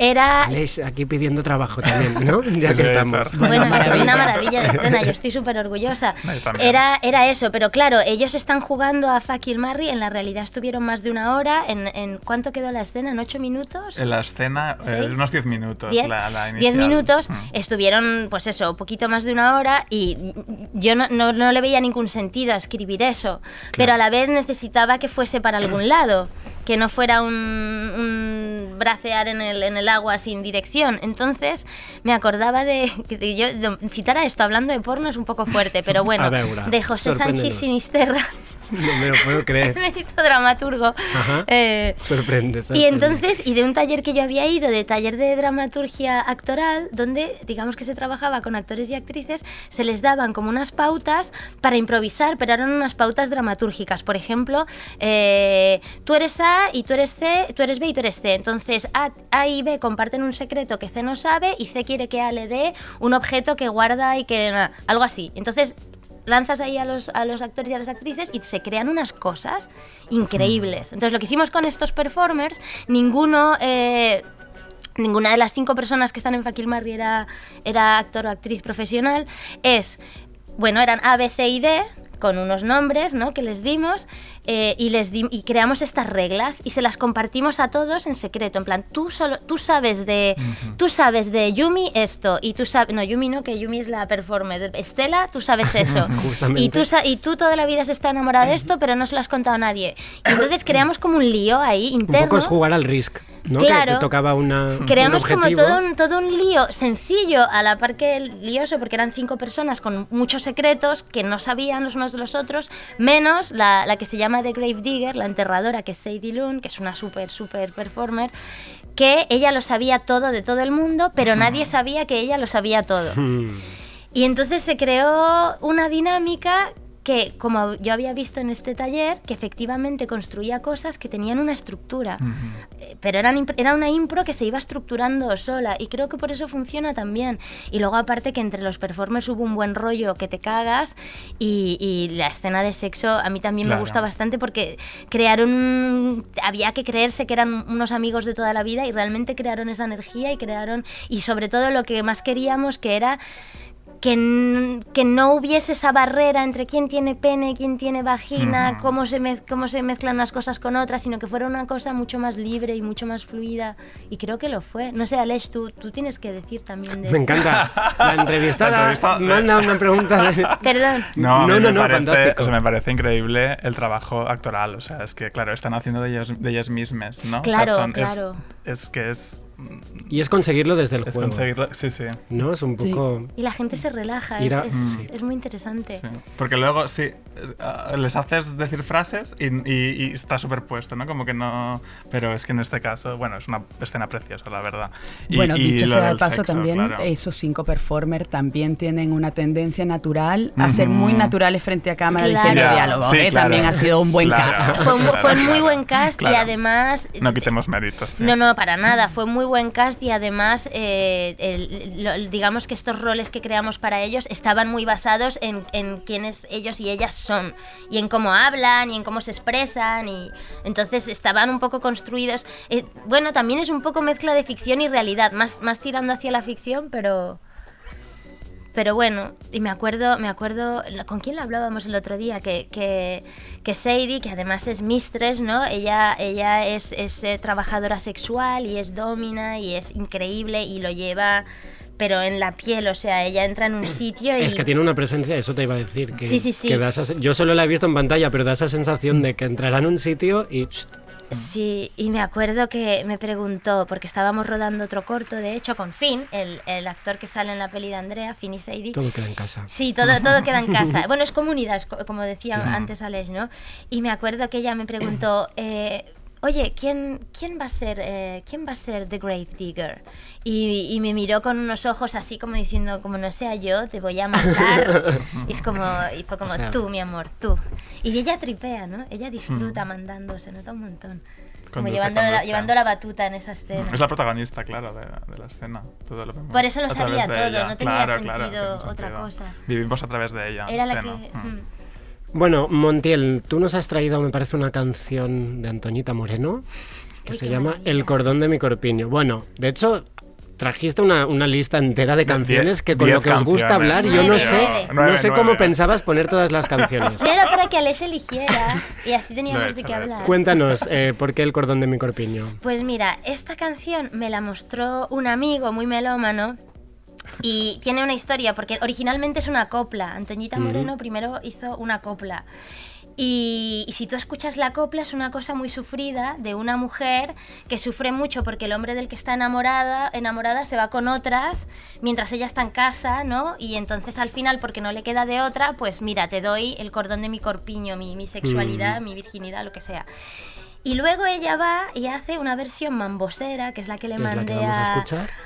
Era, aquí pidiendo trabajo también, ¿no? Ya Sí, que estamos. Bueno, es una maravilla de escena, yo estoy súper orgullosa. Era, era eso, pero claro, ellos están jugando a Fakir Marry, en la realidad estuvieron más de una hora. ¿En, en cuánto quedó la escena? ¿En ocho minutos? En la escena, eh, unos 10 minutos. Diez, la, la diez inicial. minutos, Mm. estuvieron, pues eso, poquito más de una hora y yo no, no- no le veía ningún sentido a escribir eso, pero a la vez necesitaba que fuese para algún lado, que no fuera un, un bracear en el, en el agua sin dirección. Entonces me acordaba de, que yo de citar a esto hablando de porno es un poco fuerte, pero bueno, de José Sánchez. Sinisterra, No me lo puedo creer. mérito dramaturgo. Ajá. eh, Sorprende, y sorprende. entonces, y de un taller que yo había ido, de taller de dramaturgia actoral, donde digamos que se trabajaba con actores y actrices, se les daban como unas pautas para improvisar, pero eran unas pautas dramatúrgicas. Por ejemplo, eh, tú eres A y tú eres C, tú eres B y tú eres C. Entonces, A, A y B comparten un secreto que C no sabe y C quiere que A le dé un objeto que guarda y que... algo así. Entonces, lanzas ahí a los, a los actores y a las actrices y se crean unas cosas increíbles. Entonces lo que hicimos con estos performers, ninguno... eh, Ninguna de las cinco personas que están en Fakil Marri era, era actor o actriz profesional. Es, bueno, eran A, B, C y D, con unos nombres ¿no? que les dimos eh, y, les di- y creamos estas reglas y se las compartimos a todos en secreto. En plan, tú, solo, tú, sabes de, tú sabes de Yumi esto y tú sabes... No, Yumi no, que Yumi es la performer. Estela, tú sabes eso. Y, tú, sa- y tú toda la vida has estado enamorada de esto, pero no se lo has contado a nadie. Y entonces creamos como un lío ahí Un interno. poco es jugar al Risk, ¿no? Claro. Que te tocaba una, Creamos un como todo un, todo un lío sencillo, a la par que lioso, porque eran cinco personas con muchos secretos que no sabían los unos de los otros, menos la, la que se llama The Grave Digger, la enterradora, que es Sadie Loon, que es una súper, súper performer, que ella lo sabía todo de todo el mundo, pero nadie sabía que ella lo sabía todo. Y entonces se creó una dinámica que, como yo había visto en este taller, que efectivamente construía cosas que tenían una estructura. Eh, Pero eran, era una impro que se iba estructurando sola y creo que por eso funciona también. Y luego aparte que entre los performers hubo un buen rollo que te cagas y, y la escena de sexo a mí también me gusta bastante porque crearon, había que creerse que eran unos amigos de toda la vida y realmente crearon esa energía y crearon, y sobre todo lo que más queríamos que era que, que no hubiese esa barrera entre quién tiene pene, quién tiene vagina, cómo, se mez- cómo se mezclan unas cosas con otras, sino que fuera una cosa mucho más libre y mucho más fluida. Y creo que lo fue. No sé, Aleix, tú, tú tienes que decir también de Me esto. encanta. La entrevistada La entrevista- manda una pregunta. Perdón. No, No, no, me no, parece, fantástico. o sea, me parece increíble el trabajo actoral. O sea, es que, claro, están haciendo de ellas, de ellas mismas, ¿no? O sea, Claro, son- es- claro. Es, que es. Y es conseguirlo desde el es juego. conseguirlo. Sí, sí. ¿No? Es un Sí. poco... Y la gente se relaja, es, a- es- Mm. es muy interesante. Sí. Porque luego, sí, ah, les haces decir frases y, y- y está superpuesto, ¿no? Como que no... Pero es que en este caso, bueno, es una escena preciosa, la verdad. Y- bueno, y dicho lo sea de paso, sexo, también claro. esos cinco performers también tienen una tendencia natural a ser Ujú. muy naturales frente a cámara Claro. diciendo Ya, diálogos. sí, ¿eh? claro. También ha sido un buen Claro. cast. Fue, un- fue un muy claro. buen cast Claro. y además... No quitemos méritos. sí. No, no, para nada. Fue muy buen cast y además, eh, el- digamos que estos roles que creamos para ellos estaban muy basados en, en quiénes ellos y ellas son y en cómo hablan y en cómo se expresan y entonces estaban un poco construidos. Eh, bueno, también es un poco mezcla de ficción y realidad, más, más tirando hacia la ficción, pero... Pero bueno, y me acuerdo, me acuerdo, ¿con quién lo hablábamos el otro día? Que, que, que Sadie, que además es mistress, ¿no? Ella, ella es, es, eh, trabajadora sexual y es domina y es increíble y lo lleva, pero en la piel, o sea, ella entra en un sitio y... Es que tiene una presencia, eso te iba a decir. Que, Sí, sí, sí. que da esa se- yo solo la he visto en pantalla, pero da esa sensación de que entrará en un sitio y... pst, Sí, y me acuerdo que me preguntó, porque estábamos rodando otro corto, de hecho, con Finn, el, el actor que sale en la peli de Andrea, Finn y Sadie. todo queda en casa. Sí, todo, todo queda en casa. Bueno, es comunidad, como decía antes Alex, ¿no? Y me acuerdo que ella me preguntó, eh, oye, ¿quién, quién, va a ser, eh, ¿quién va a ser The Grave Digger? Y, y me miró con unos ojos así como diciendo, como no sea yo, te voy a matar. y, es como, y fue como, O sea- tú, mi amor, tú. Y ella tripea, ¿no? Ella disfruta mandando, se nota un montón. Como llevando la, llevando la batuta en esa escena. Es la protagonista, claro, de, de la escena. Todo lo Por eso lo sabía todo, ella. no tenía Claro, claro, sentido tiene otra sentido. cosa. Vivimos a través de ella. Era la que... escena. Mm. Bueno, Montiel, tú nos has traído, me parece, una canción de Antoñita Moreno. que Uy, se llama maravilla. El cordón de mi corpiño. Bueno, de hecho, trajiste una, una lista entera de canciones que con diez lo que os gusta hablar, yo no sé, nueve. no Nueve, sé cómo nueve. pensabas poner todas las canciones. Era para que Alex eligiera y así teníamos de qué hablar. Cuéntanos, eh, ¿por qué el cordón de mi corpiño? Pues mira, esta canción me la mostró un amigo muy melómano y tiene una historia, porque originalmente es una copla. Antoñita Moreno primero hizo una copla. Y, y si tú escuchas la copla es una cosa muy sufrida de una mujer que sufre mucho porque el hombre del que está enamorada, enamorada se va con otras mientras ella está en casa, ¿no? Y entonces al final, porque no le queda de otra, pues mira, te doy el cordón de mi corpiño, mi, mi sexualidad, mi virginidad, lo que sea. Y luego ella va y hace una versión mambosera, que es la que le Que que mandé vamos a a,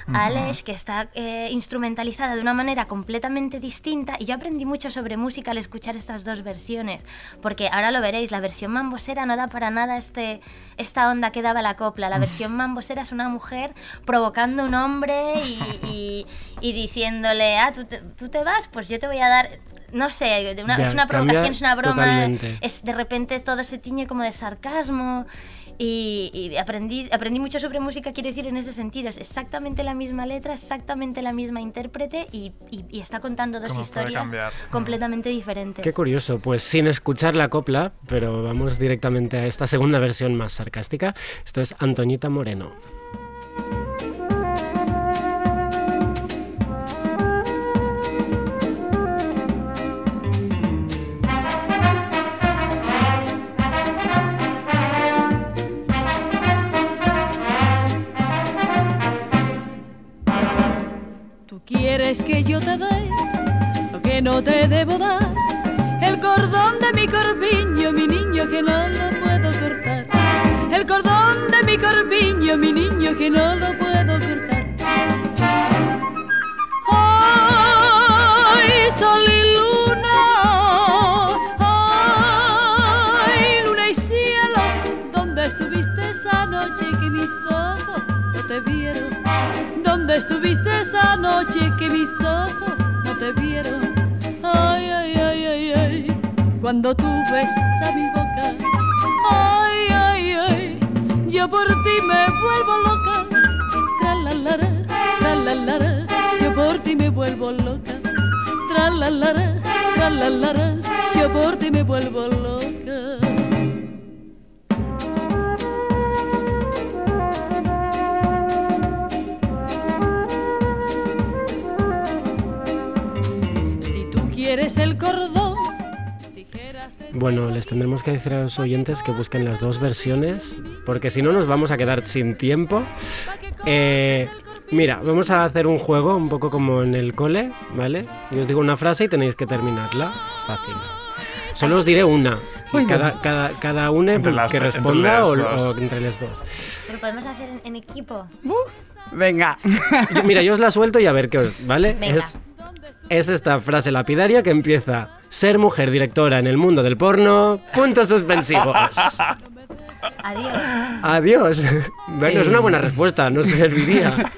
Alex, que está eh, instrumentalizada de una manera completamente distinta. Y yo aprendí mucho sobre música al escuchar estas dos versiones, porque ahora lo veréis, la versión mambosera no da para nada este, esta onda que daba la copla. La versión mambosera es una mujer provocando a un hombre y, y- y diciéndole, ah, ¿tú te, tú te vas, pues yo te voy a dar... No sé, una- Ya, es una provocación, es una broma, totalmente. es de repente todo se tiñe como de sarcasmo y, y aprendí, aprendí mucho sobre música, quiero decir, en ese sentido. Es exactamente la misma letra, exactamente la misma intérprete y, y- y está contando dos ¿Cómo puede historias completamente diferentes. Qué curioso, pues sin escuchar la copla, pero vamos directamente a esta segunda versión más sarcástica. Esto es Antoñita Moreno. Quieres que yo te dé lo que no te debo dar. El cordón de mi corpiño, mi niño, que no lo puedo cortar. El cordón de mi corpiño, mi niño, que no lo puedo cuando tú besas mi boca. Ay, ay, ay, yo por ti me vuelvo loca. Tra la la ra, tra la la ra, yo por ti me vuelvo loca. Tra la la ra, tra la la ra, yo por ti me vuelvo loca. Si tú quieres el cordón, Bueno, les tendremos que decir a los oyentes que busquen las dos versiones, porque si no nos vamos a quedar sin tiempo. Eh, mira, vamos a hacer un juego un poco como en el cole, ¿vale? Yo os digo una frase y tenéis que terminarla. Fácil. Solo os diré una. cada, cada, cada una las- que responda o, entre las dos. Pero podemos hacer en, en equipo. Venga. Yo- mira, yo os la suelto y a ver qué os. ¿Vale? Venga. Es, es esta frase lapidaria que empieza: Ser mujer directora en el mundo del porno. Puntos suspensivos. Adiós. Adiós. Bueno, es una buena respuesta, no serviría.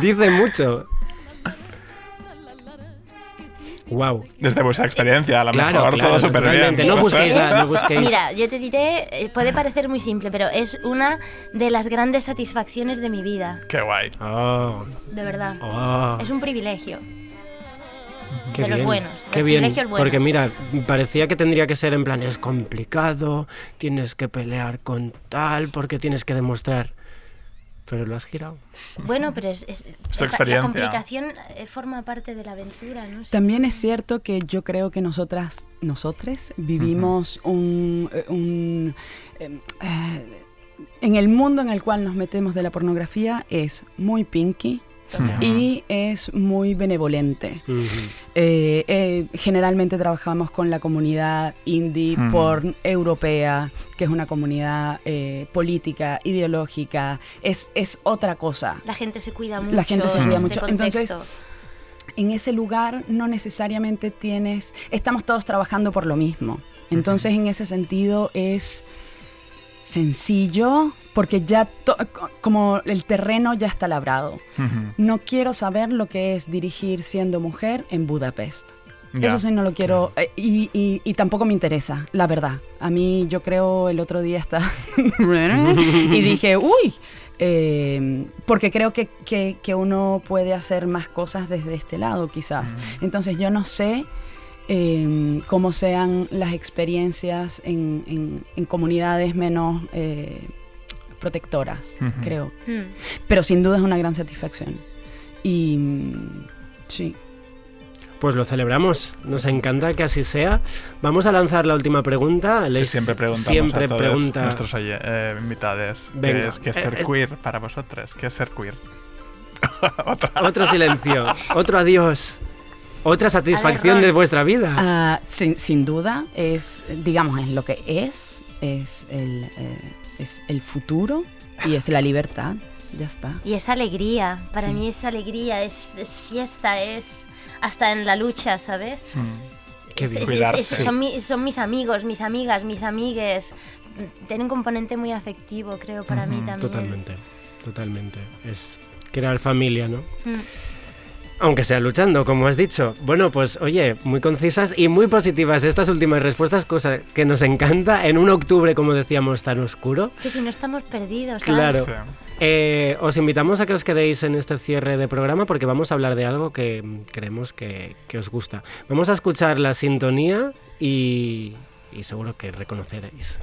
Dice mucho. Wow. Desde vuestra experiencia, a lo Claro, mejor claro, todo súper bien. No busquéis la- no busquéis. Mira, yo te diré, eh, puede parecer muy simple, pero es una de las grandes satisfacciones de mi vida, Qué guay. Oh, de verdad. oh, Es un privilegio. qué de los buenos, Qué los bien. privilegios buenos. Porque mira, parecía que tendría que ser en plan, es complicado, tienes que pelear con tal, porque tienes que demostrar. Pero lo has girado. Bueno, pero es, la- complicación eh, forma parte de la aventura, ¿no? También es cierto que yo creo que nosotras, nosotres, vivimos un, eh, un, eh, eh, en el mundo en el cual nos metemos de la pornografía es muy pinky y es muy benevolente. Eh, eh, generalmente trabajamos con la comunidad indie Ujú. porn europea, que es una comunidad eh, política, ideológica, es, es otra cosa. La gente se cuida mucho. La gente se en cuida este mucho. Entonces, en ese lugar no necesariamente tienes, estamos todos trabajando por lo mismo. Entonces en ese sentido es sencillo porque ya como el terreno ya está labrado. No quiero saber lo que es dirigir siendo mujer en Budapest. Eso sí no lo quiero eh, y, y- y tampoco me interesa, la verdad. A mí yo creo el otro día está y dije, uy, eh, porque creo que, que- que uno puede hacer más cosas desde este lado quizás. Entonces yo no sé eh, cómo sean las experiencias en, en- en comunidades menos eh, protectoras, creo. Mm. Pero sin duda es una gran satisfacción. Y sí. Pues lo celebramos, nos encanta que así sea. Vamos a lanzar la última pregunta. Que Leis siempre preguntamos siempre a todos pregunta. nuestros oye- eh, invitados Venga. ¿qué es, qué es ser Eh, eh. queer para vosotros? ¿Qué es ser queer? Otro silencio, otro adiós, otra satisfacción de vuestra vida. Ah, sin, sin duda es, digamos, es lo que es, es el, eh, es el futuro y es la libertad. Ya está. Y es alegría, para Sí. mí es alegría, es, es fiesta, es hasta en la lucha, ¿sabes? Qué Es- bien. es- es- Cuidarse. son, mi- son mis amigos, mis amigas, mis amigues. Tienen un componente muy afectivo, creo, para mí también. Totalmente, totalmente. Es crear familia, ¿no? Mm. Aunque sea luchando, como has dicho. Bueno, pues oye, muy concisas y muy positivas estas últimas respuestas, cosa que nos encanta en un octubre, como decíamos, tan oscuro. Que si no estamos perdidos, ¿sabes? Claro. Sí. Eh, os invitamos a que os quedéis en este cierre de programa porque vamos a hablar de algo que creemos que, que os gusta. Vamos a escuchar la sintonía y, y seguro que reconoceréis.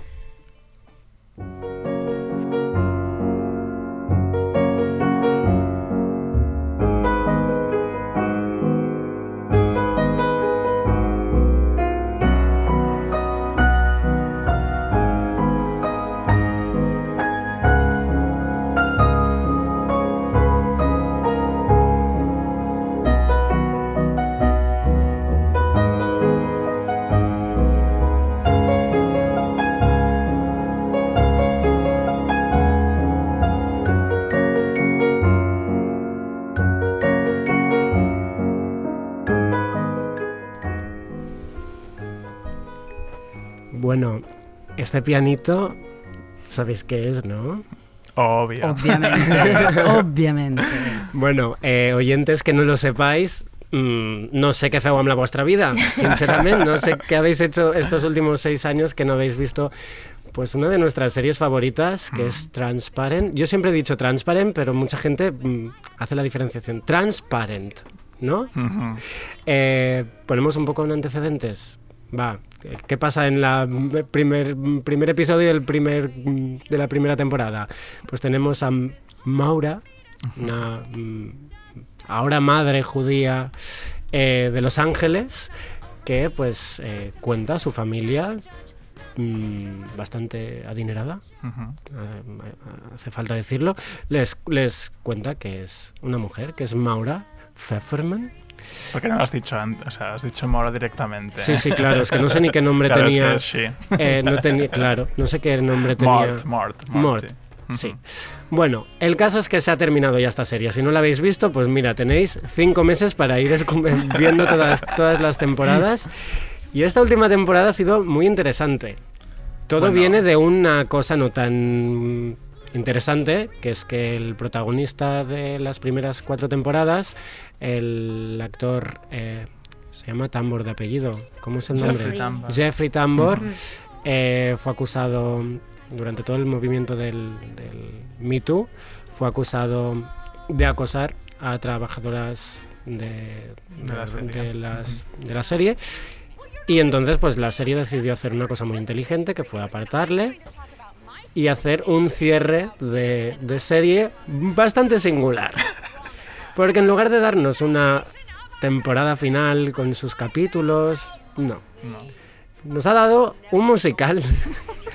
Bueno, este pianito, ¿sabéis qué es, no? Obvio. Obviamente. obviamente. Bueno, eh, oyentes que no lo sepáis, mm, no sé qué feo amb la vuestra vida, sinceramente. No sé qué habéis hecho estos últimos seis años que no habéis visto. Pues una de nuestras series favoritas, que es Transparent. Yo siempre he dicho Transparent, pero mucha gente mm, hace la diferenciación. Transparent, ¿no? Eh, ponemos un poco en antecedentes. Va, ¿qué pasa en mm, primer, primer episodio del primer, de la primera temporada? Pues tenemos a Maura, una mm, ahora madre judía eh, de Los Ángeles, que pues eh, cuenta a su familia mm, bastante adinerada, eh, hace falta decirlo, les, les cuenta que es una mujer, que es Maura Pfefferman. ¿Por qué no lo has dicho antes? O sea, has dicho Mora directamente. Sí, sí, claro, es que no sé ni qué nombre Claro, es tenía. que es she. Eh, no tenía, claro, no sé qué nombre tenía. Mort, Mort, Mort. Sí. Bueno, el caso es que se ha terminado ya esta serie. Si no la habéis visto, pues mira, tenéis cinco meses para ir viendo todas, todas las temporadas. Y esta última temporada ha sido muy interesante. Todo Bueno. viene de una cosa no tan interesante, que es que el protagonista de las primeras cuatro temporadas, el actor, eh, se llama Tambor de apellido, ¿cómo es el nombre? Jeffrey Tambor. Jeffrey Tambor eh, fue acusado durante todo el movimiento del, del Me Too, fue acusado de acosar a trabajadoras de, De la serie. de las- de la serie. Y entonces pues la serie decidió hacer una cosa muy inteligente que fue apartarle y hacer un cierre de, de serie bastante singular. Porque en lugar de darnos una temporada final con sus capítulos, no. No. Nos ha dado un musical.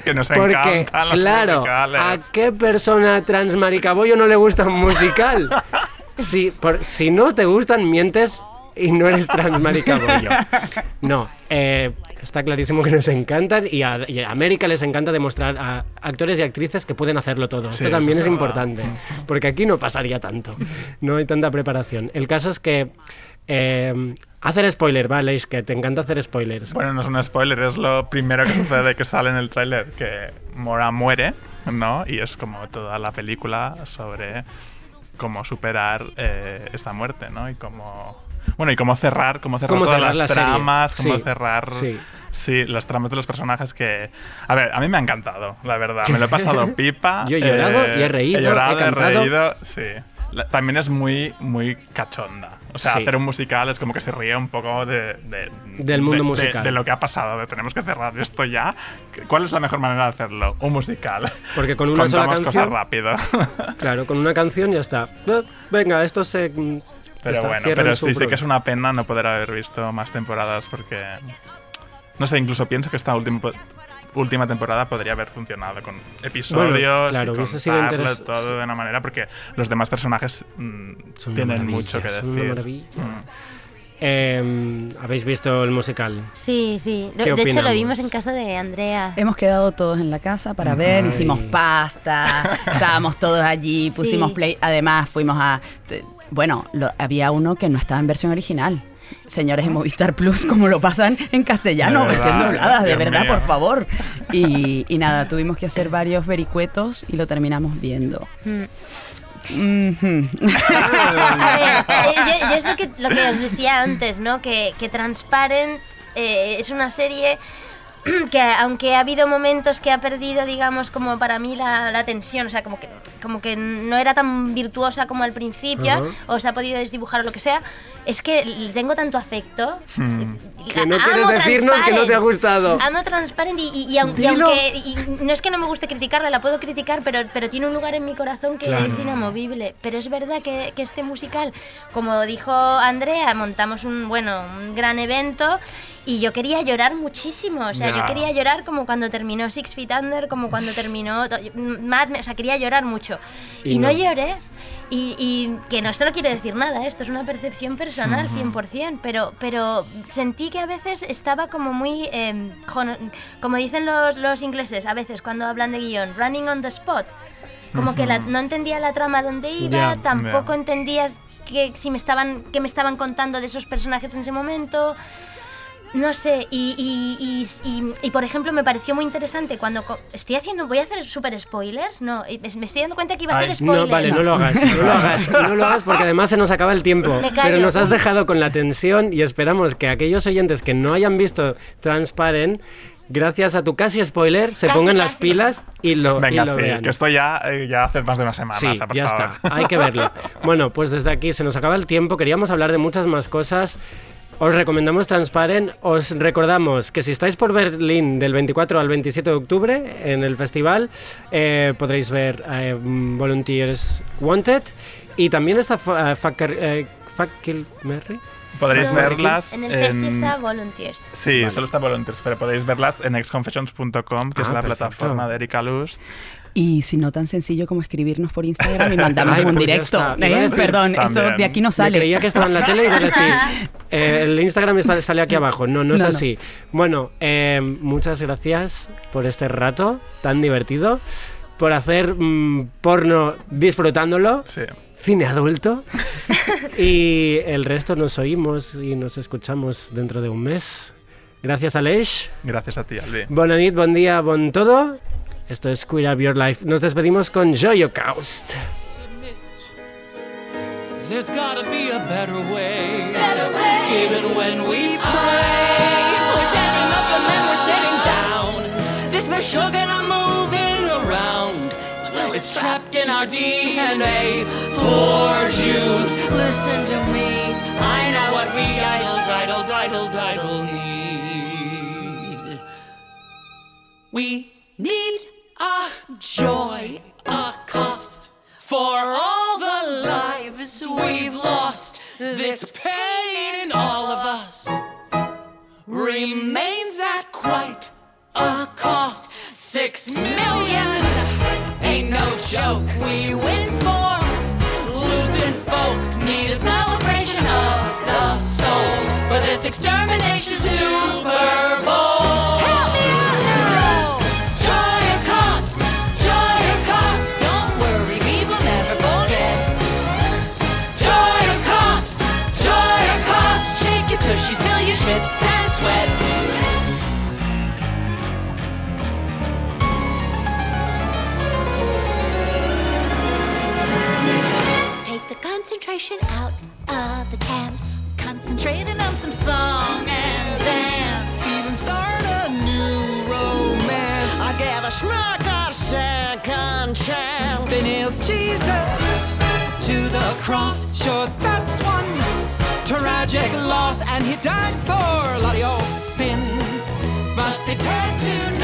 Que nos Porque, los claro, musicales. ¿a qué persona transmaricabollo no le gusta un musical? Si, por, si no te gustan, mientes y no eres transmaricabollo. No, eh, está clarísimo que nos encantan y a, y a América les encanta demostrar a actores y actrices que pueden hacerlo todo. Sí, Esto también es importante, porque aquí no pasaría tanto. No hay tanta preparación. El caso es que... eh, hacer spoiler, ¿vale? Es que te encanta hacer spoilers. Bueno, no es un spoiler, es lo primero que sucede que sale en el tráiler, que Mora muere, ¿no? Y es como toda la película sobre cómo superar eh, esta muerte, ¿no? Y cómo Bueno, y cómo cerrar, cómo cerrar Cómo todas cerrar las la tramas, cómo Sí, cerrar... sí. Sí, las tramas de los personajes que... A ver, a mí me ha encantado, la verdad. Me lo he pasado pipa. Yo he llorado y he reído, He llorado, he he, reído, sí. También es muy, muy cachonda. O sea, Sí. hacer un musical es como que se ríe un poco de... de- Del mundo de- de- musical. De, lo que ha pasado, de tenemos que cerrar esto ya. ¿Cuál es la mejor manera de hacerlo? Un musical. Porque con una sola canción- cosas rápido. Claro, con una canción ya está. Eh, Venga, esto se. Pero está, bueno, pero sí, sí que es una pena no poder haber visto más temporadas porque... No sé, incluso pienso que esta última, última temporada podría haber funcionado con episodios Bueno, claro, y sido interes- todo de una manera porque los demás personajes mm, tienen mucho que decir. son una maravilla. Mm. Eh, ¿Habéis visto el musical? Sí, sí. Lo- ¿Qué De hecho, lo vimos en casa de Andrea. Hemos quedado todos en la casa para ver, Ay. hicimos pasta, estábamos todos allí, pusimos Sí. play, además fuimos a... Bueno, lo- había uno que no estaba en versión original. Señores de Movistar Plus, como lo pasan en castellano, De versión verdad, doblada, de verdad, mío. por favor. Y, y nada, tuvimos que hacer varios vericuetos y lo terminamos viendo. Mm. A ver, eh, yo, yo es lo que, lo que os decía antes, ¿no? Que, que Transparent eh, es una serie que aunque ha habido momentos que ha perdido, digamos, como para mí la, la tensión, o sea, como que, como que no era tan virtuosa como al principio, o se ha podido desdibujar o lo que sea, es que le tengo tanto afecto. Hmm. Que no quieres decirnos que no te ha gustado. Amo Transparent y, aunque y no es que no me guste criticarla, la puedo criticar, pero, pero tiene un lugar en mi corazón que Claro. es inamovible. Pero es verdad que, que este musical, como dijo Andrea, montamos un, bueno, un gran evento y yo quería llorar muchísimo. O sea, yo quería llorar como cuando terminó Six Feet Under, como cuando terminó Mad Men, o sea, quería llorar mucho. Y Y, no. no. lloré. Y, y que no, esto no quiere decir nada, ¿eh? esto es una percepción personal, 100%, pero, pero sentí que a veces estaba como muy, eh, como dicen los, los ingleses, a veces cuando hablan de guion, running on the spot. Como que la- no entendía la trama donde iba, tampoco ya. entendías que, si me estaban, que me estaban contando de esos personajes en ese momento. No sé, y, y, y, y- y, por ejemplo me pareció muy interesante cuando... co- Estoy haciendo... ¿Voy a hacer super spoilers? No, y me estoy dando cuenta que iba a Ay, hacer spoilers. No, vale, no lo hagas, no lo hagas, no lo hagas porque además se nos acaba el tiempo. Me callo. Pero nos has dejado con la tensión y esperamos que aquellos oyentes que no hayan visto Transparent, gracias a tu casi spoiler, se Casi, pongan las casi. pilas y lo, y Venga, lo sí, vean. que esto ya, eh, ya hace más de una semana. Sí, o sea, por ya favor. está, hay que verlo. Bueno, pues desde aquí se nos acaba el tiempo, queríamos hablar de muchas más cosas. Os recomendamos Transparent, os recordamos que si estáis por Berlín del 24 al 27 de octubre en el festival, eh, podréis ver eh, mm, Volunteers Wanted y también está Fa- Fakir, eh, Fakir Merry. Podréis verlas En el festi en- está Volunteers. Sí, solo está Volunteers, pero podéis verlas en exconfessions.com, que es Ah, la perfecto. plataforma de Erika Lust. Y si no tan sencillo como escribirnos por Instagram y mandamos Ay, un pues directo. ¿eh? Perdón, esto también. de aquí no Me sale. creía que estaba en la tele y iba a decir, eh, el Instagram está- sale aquí abajo. No, no es No, no. así. Bueno, eh, muchas gracias por este rato tan divertido, por hacer mm, porno disfrutándolo, Sí. cine adulto. y el resto nos oímos y nos escuchamos dentro de un mes. Gracias, Aleix. Gracias a ti, Albi. Bona nit, bon dia, bon todo. Esto es Queer Up Your Life. Nos despedimos con Joyocaust. There's gotta be a better way. Better way. Even when we pray, we're standing up and then we're sitting down. This sugar and moving around. It's trapped in our DNA. Poor Jews, listen to me. I know what we idle, idle, idle, idle need. We need a joy, a cost for all the lives we've lost. This pain in all of us remains at quite a cost. Six million ain't no joke. We win for losing folk. Need a celebration of the soul for this extermination Super Take out of the camps. concentrating on some song and dance. Even start a new romance. I gave a schmuck a second chance. They nailed Jesus to the cross. Sure, that's one tragic loss, and he died for a lot of your sins. But they tattooed